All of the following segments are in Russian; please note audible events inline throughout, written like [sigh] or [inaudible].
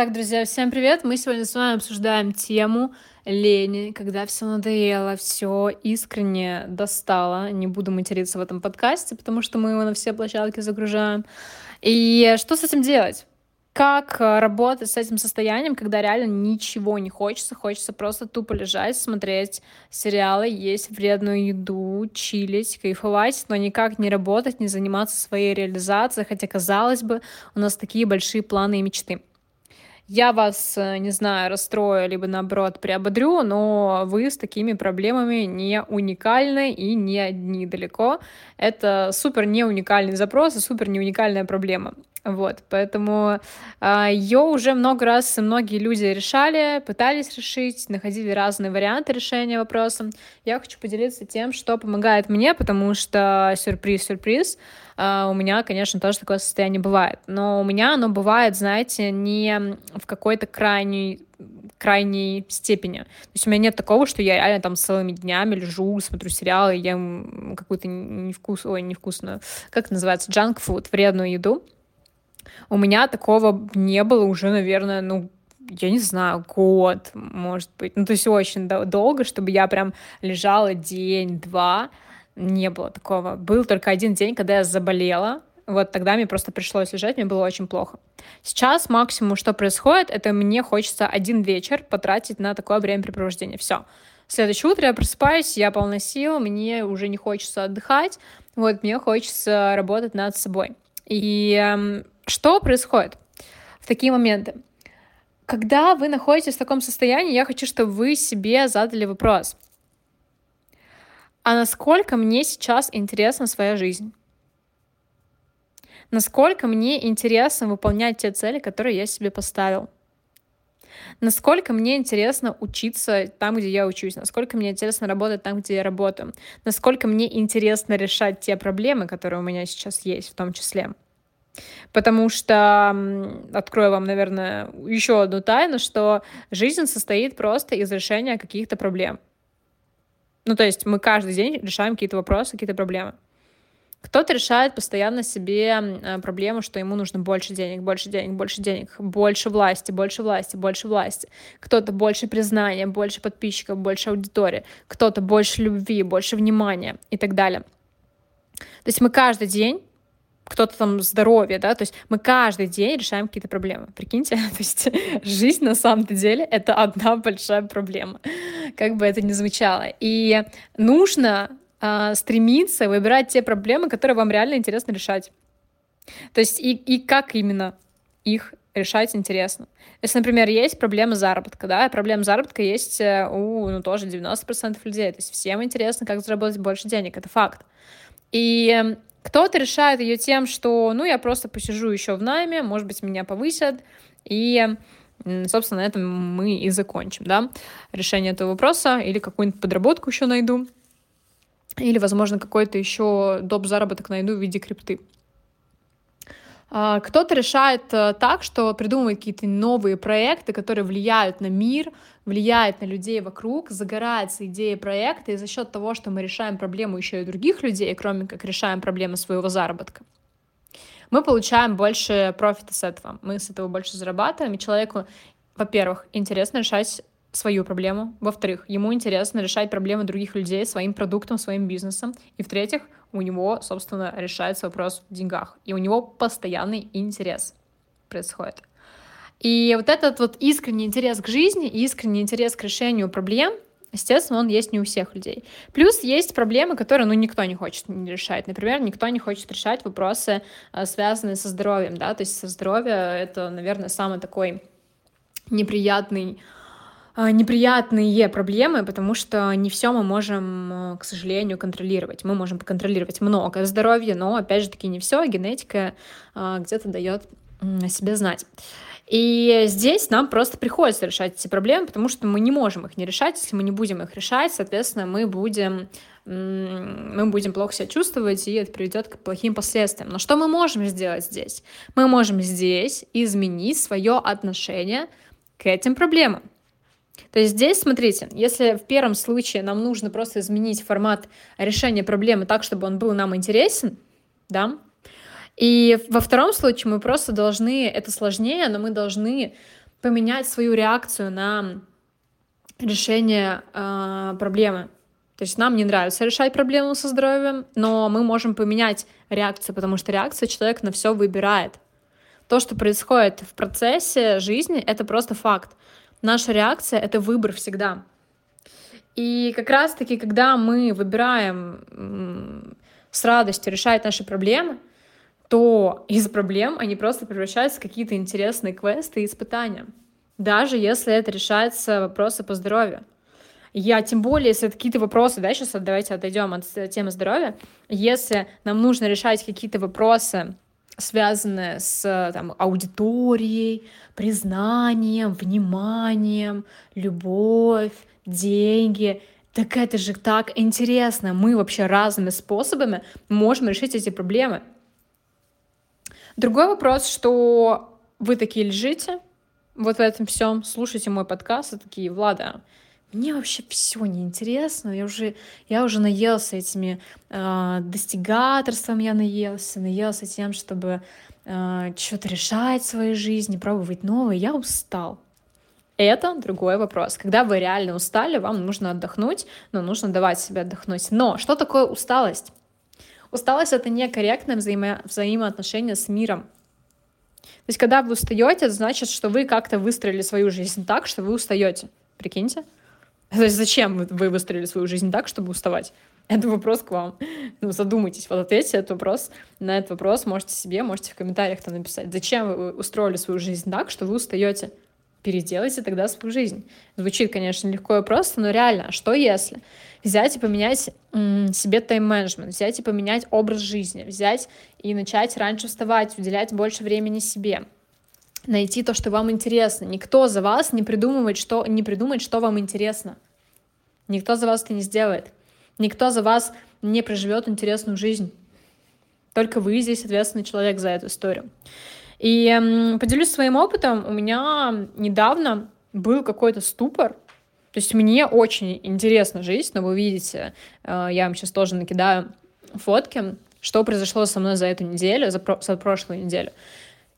Так, друзья, всем привет! Мы сегодня с вами обсуждаем тему лени, когда все надоело, все искренне достало. Не буду материться в этом подкасте, потому что мы его на все площадки загружаем. И что с этим делать? Как э, работать с этим состоянием, когда реально ничего не хочется, хочется просто тупо лежать, смотреть сериалы, есть вредную еду, чилить, кайфовать, но никак не работать, не заниматься своей реализацией, хотя, казалось бы, у нас такие большие планы и мечты. Я вас, э, не знаю, расстрою, либо наоборот приободрю, но вы с такими проблемами не уникальны и не одни далеко. Это супер не уникальный запрос и супер не уникальная проблема. Вот, поэтому э, а, ее уже много раз многие люди решали, пытались решить, находили разные варианты решения вопроса. Я хочу поделиться тем, что помогает мне, потому что сюрприз-сюрприз, а, у меня, конечно, тоже такое состояние бывает. Но у меня оно бывает, знаете, не в какой-то крайней крайней степени. То есть у меня нет такого, что я реально там целыми днями лежу, смотрю сериалы, ем какую-то невкус, ой, невкусную, как это называется, junk food, вредную еду. У меня такого не было уже, наверное, ну, я не знаю, год, может быть. Ну, то есть очень долго, чтобы я прям лежала день-два, не было такого. Был только один день, когда я заболела. Вот тогда мне просто пришлось лежать, мне было очень плохо. Сейчас максимум, что происходит, это мне хочется один вечер потратить на такое времяпрепровождение. Все. Следующее утро я просыпаюсь, я полна сил, мне уже не хочется отдыхать, вот мне хочется работать над собой. И э, что происходит в такие моменты? Когда вы находитесь в таком состоянии, я хочу, чтобы вы себе задали вопрос — а насколько мне сейчас интересна своя жизнь? Насколько мне интересно выполнять те цели, которые я себе поставил? Насколько мне интересно учиться там, где я учусь? Насколько мне интересно работать там, где я работаю? Насколько мне интересно решать те проблемы, которые у меня сейчас есть в том числе? Потому что, открою вам, наверное, еще одну тайну, что жизнь состоит просто из решения каких-то проблем. Ну, то есть мы каждый день решаем какие-то вопросы, какие-то проблемы. Кто-то решает постоянно себе э, проблему, что ему нужно больше денег, больше денег, больше денег, больше власти, больше власти, больше власти. Кто-то больше признания, больше подписчиков, больше аудитории. Кто-то больше любви, больше внимания и так далее. То есть мы каждый день кто-то там здоровье, да, то есть мы каждый день решаем какие-то проблемы. Прикиньте, [laughs] то есть жизнь на самом-то деле — это одна [laughs] большая проблема, как бы это ни звучало. И нужно э, стремиться выбирать те проблемы, которые вам реально интересно решать. То есть и, и как именно их решать интересно. Если, например, есть проблема заработка, да, проблема заработка есть э, у, ну, тоже 90% людей, то есть всем интересно, как заработать больше денег, это факт. И кто-то решает ее тем, что, ну, я просто посижу еще в найме, может быть, меня повысят, и, собственно, на этом мы и закончим, да, решение этого вопроса, или какую-нибудь подработку еще найду, или, возможно, какой-то еще доп. заработок найду в виде крипты. А, кто-то решает э, так, что придумывает какие-то новые проекты, которые влияют на мир, влияют на людей вокруг, загорается идея проекта, и за счет того, что мы решаем проблему еще и других людей, кроме как решаем проблемы своего заработка, мы получаем больше профита с этого, мы с этого больше зарабатываем, и человеку, во-первых, интересно решать свою проблему, во-вторых, ему интересно решать проблемы других людей своим продуктом, своим бизнесом, и в-третьих, у него, собственно, решается вопрос в деньгах, и у него постоянный интерес происходит. И вот этот вот искренний интерес к жизни, искренний интерес к решению проблем, естественно, он есть не у всех людей. Плюс есть проблемы, которые, ну, никто не хочет решать. Например, никто не хочет решать вопросы, э, связанные со здоровьем, да, то есть со здоровьем это, наверное, самый такой неприятный а, неприятные проблемы, потому что не все мы можем, э, к сожалению, контролировать. Мы можем поконтролировать много здоровья, но, опять же таки, не все. Генетика а, где-то дает о себе знать. И здесь нам просто приходится решать эти проблемы, потому что мы не можем их не решать. Если мы не будем их решать, соответственно, мы будем, мы будем плохо себя чувствовать, и это приведет к плохим последствиям. Но что мы можем сделать здесь? Мы можем здесь изменить свое отношение к этим проблемам. То есть здесь, смотрите, если в первом случае нам нужно просто изменить формат решения проблемы так, чтобы он был нам интересен, да, и во втором случае мы просто должны, это сложнее, но мы должны поменять свою реакцию на решение э, проблемы. То есть нам не нравится решать проблему со здоровьем, но мы можем поменять реакцию, потому что реакция человек на все выбирает. То, что происходит в процессе жизни, это просто факт. Наша реакция — это выбор всегда. И как раз-таки, когда мы выбираем с радостью решать наши проблемы, то из проблем они просто превращаются в какие-то интересные квесты и испытания. Даже если это решается вопросы по здоровью. Я тем более, если это какие-то вопросы, да, сейчас давайте отойдем от темы здоровья, если нам нужно решать какие-то вопросы, связанные с там, аудиторией, признанием, вниманием, любовь, деньги, так это же так интересно. Мы вообще разными способами можем решить эти проблемы. Другой вопрос, что вы такие лежите, вот в этом всем, слушайте мой подкаст и такие, Влада, мне вообще все неинтересно, я уже, я уже наелся этими э, достигаторством, я наелся, наелся тем, чтобы э, что-то решать в своей жизни, пробовать новое, я устал. Это другой вопрос. Когда вы реально устали, вам нужно отдохнуть, но нужно давать себе отдохнуть. Но что такое усталость? Усталость — это некорректное взаимо взаимоотношение с миром. То есть, когда вы устаете, это значит, что вы как-то выстроили свою жизнь так, что вы устаете. Прикиньте. [laughs] То есть, зачем вы выстроили свою жизнь так, чтобы уставать? Это вопрос к вам. Ну, задумайтесь, вот ответьте этот вопрос. На этот вопрос можете себе, можете в комментариях там написать. Зачем вы устроили свою жизнь так, что вы устаете? Переделайте тогда свою жизнь. Звучит, конечно, легко и просто, но реально, а что если? взять и поменять себе тайм-менеджмент, взять и поменять образ жизни, взять и начать раньше вставать, уделять больше времени себе, найти то, что вам интересно. Никто за вас не придумывает, что, не придумает, что вам интересно. Никто за вас это не сделает. Никто за вас не проживет интересную жизнь. Только вы здесь ответственный человек за эту историю. И поделюсь своим опытом. У меня недавно был какой-то ступор, то есть мне очень интересно жить, но вы видите, э, я вам сейчас тоже накидаю фотки, что произошло со мной за эту неделю, за, про за прошлую неделю.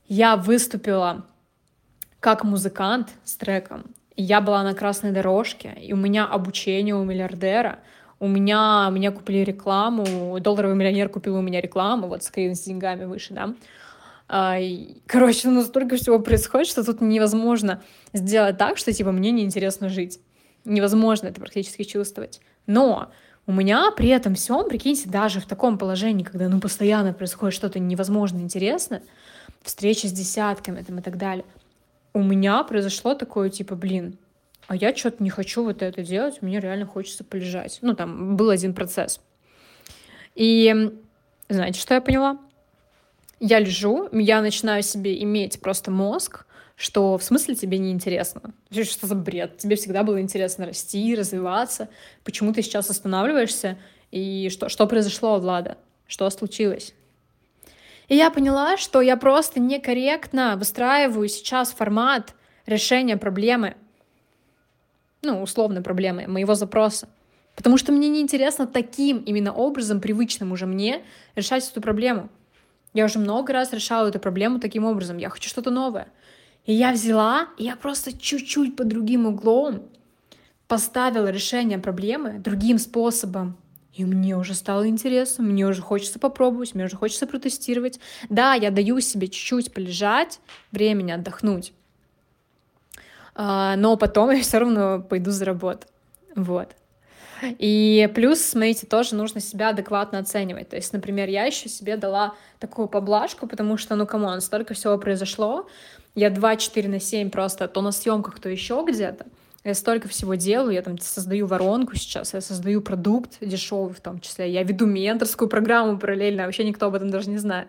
Я выступила как музыкант с треком. Я была на красной дорожке, и у меня обучение у миллиардера. У меня, меня купили рекламу, долларовый миллионер купил у меня рекламу, вот скрин с деньгами выше, да. А, короче, ну, столько всего происходит, что тут невозможно сделать так, что, типа, мне неинтересно жить невозможно это практически чувствовать. Но у меня при этом всем, прикиньте, даже в таком положении, когда ну постоянно происходит что-то невозможно интересное, встречи с десятками там, и так далее, у меня произошло такое, типа, блин, а я что-то не хочу вот это делать, мне реально хочется полежать. Ну, там был один процесс. И знаете, что я поняла? Я лежу, я начинаю себе иметь просто мозг, что в смысле тебе не интересно? Что за бред? Тебе всегда было интересно расти, развиваться. Почему ты сейчас останавливаешься? И что, что произошло, Влада? Что случилось? И я поняла, что я просто некорректно выстраиваю сейчас формат решения проблемы, ну, условной проблемы, моего запроса. Потому что мне неинтересно таким именно образом, привычным уже мне, решать эту проблему. Я уже много раз решала эту проблему таким образом. Я хочу что-то новое. И я взяла, и я просто чуть-чуть под другим углом поставила решение проблемы другим способом. И мне уже стало интересно, мне уже хочется попробовать, мне уже хочется протестировать. Да, я даю себе чуть-чуть полежать, времени отдохнуть. А, но потом [laughs] я все равно пойду за работу. Вот. И плюс, смотрите, тоже нужно себя адекватно оценивать. То есть, например, я еще себе дала такую поблажку, потому что, ну, камон, столько всего произошло, я 24 на 7 просто то на съемках, то еще где-то. Я столько всего делаю, я там создаю воронку сейчас, я создаю продукт дешевый в том числе, я веду менторскую программу параллельно, вообще никто об этом даже не знает.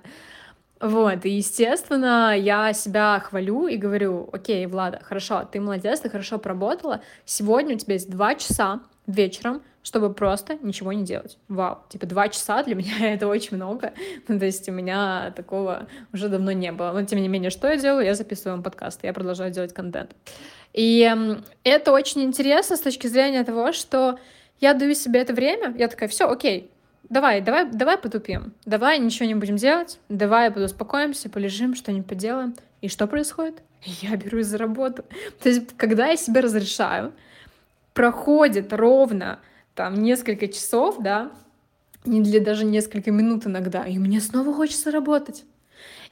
Вот, и, естественно, я себя хвалю и говорю, окей, Влада, хорошо, ты молодец, ты хорошо поработала, сегодня у тебя есть два часа вечером, чтобы просто ничего не делать. Вау, типа два часа для меня [laughs] это очень много. Ну, то есть у меня такого уже давно не было. Но тем не менее, что я делаю? Я записываю вам подкаст, я продолжаю делать контент. И это очень интересно с точки зрения того, что я даю себе это время, я такая, все, окей, давай, давай, давай потупим, давай ничего не будем делать, давай подуспокоимся, полежим, что-нибудь поделаем. И что происходит? я берусь за работу. [laughs] То есть, когда я себе разрешаю, проходит ровно там несколько часов, да, не для даже несколько минут иногда, и мне снова хочется работать.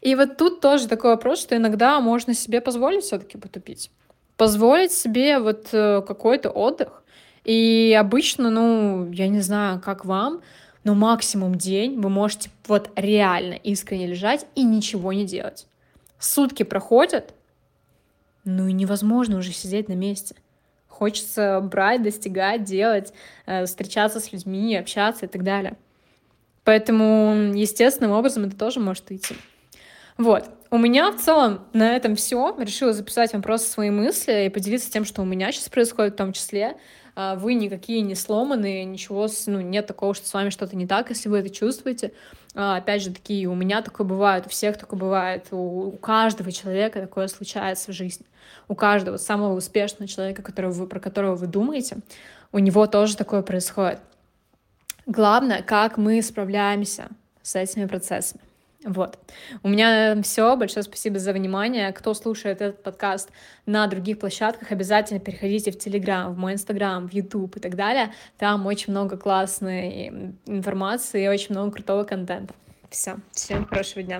И вот тут тоже такой вопрос, что иногда можно себе позволить все-таки потупить. Позволить себе вот э, какой-то отдых. И обычно, ну, я не знаю, как вам, но максимум день вы можете вот реально искренне лежать и ничего не делать. Сутки проходят, ну и невозможно уже сидеть на месте. Хочется брать, достигать, делать, э, встречаться с людьми, общаться и так далее. Поэтому естественным образом это тоже может идти. Вот. У меня в целом на этом все. Решила записать вам просто свои мысли и поделиться тем, что у меня сейчас происходит в том числе. А, вы никакие не сломанные, ничего, ну, нет такого, что с вами что-то не так, если вы это чувствуете. А, опять же, такие, у меня такое бывает, у всех такое бывает, у, у каждого человека такое случается в жизни. У каждого самого успешного человека, которого вы, про которого вы думаете, у него тоже такое происходит. Главное, как мы справляемся с этими процессами. Вот. У меня все. Большое спасибо за внимание. Кто слушает этот подкаст на других площадках, обязательно переходите в Телеграм, в мой Инстаграм, в Ютуб и так далее. Там очень много классной информации и очень много крутого контента. Все. Всем хорошего дня.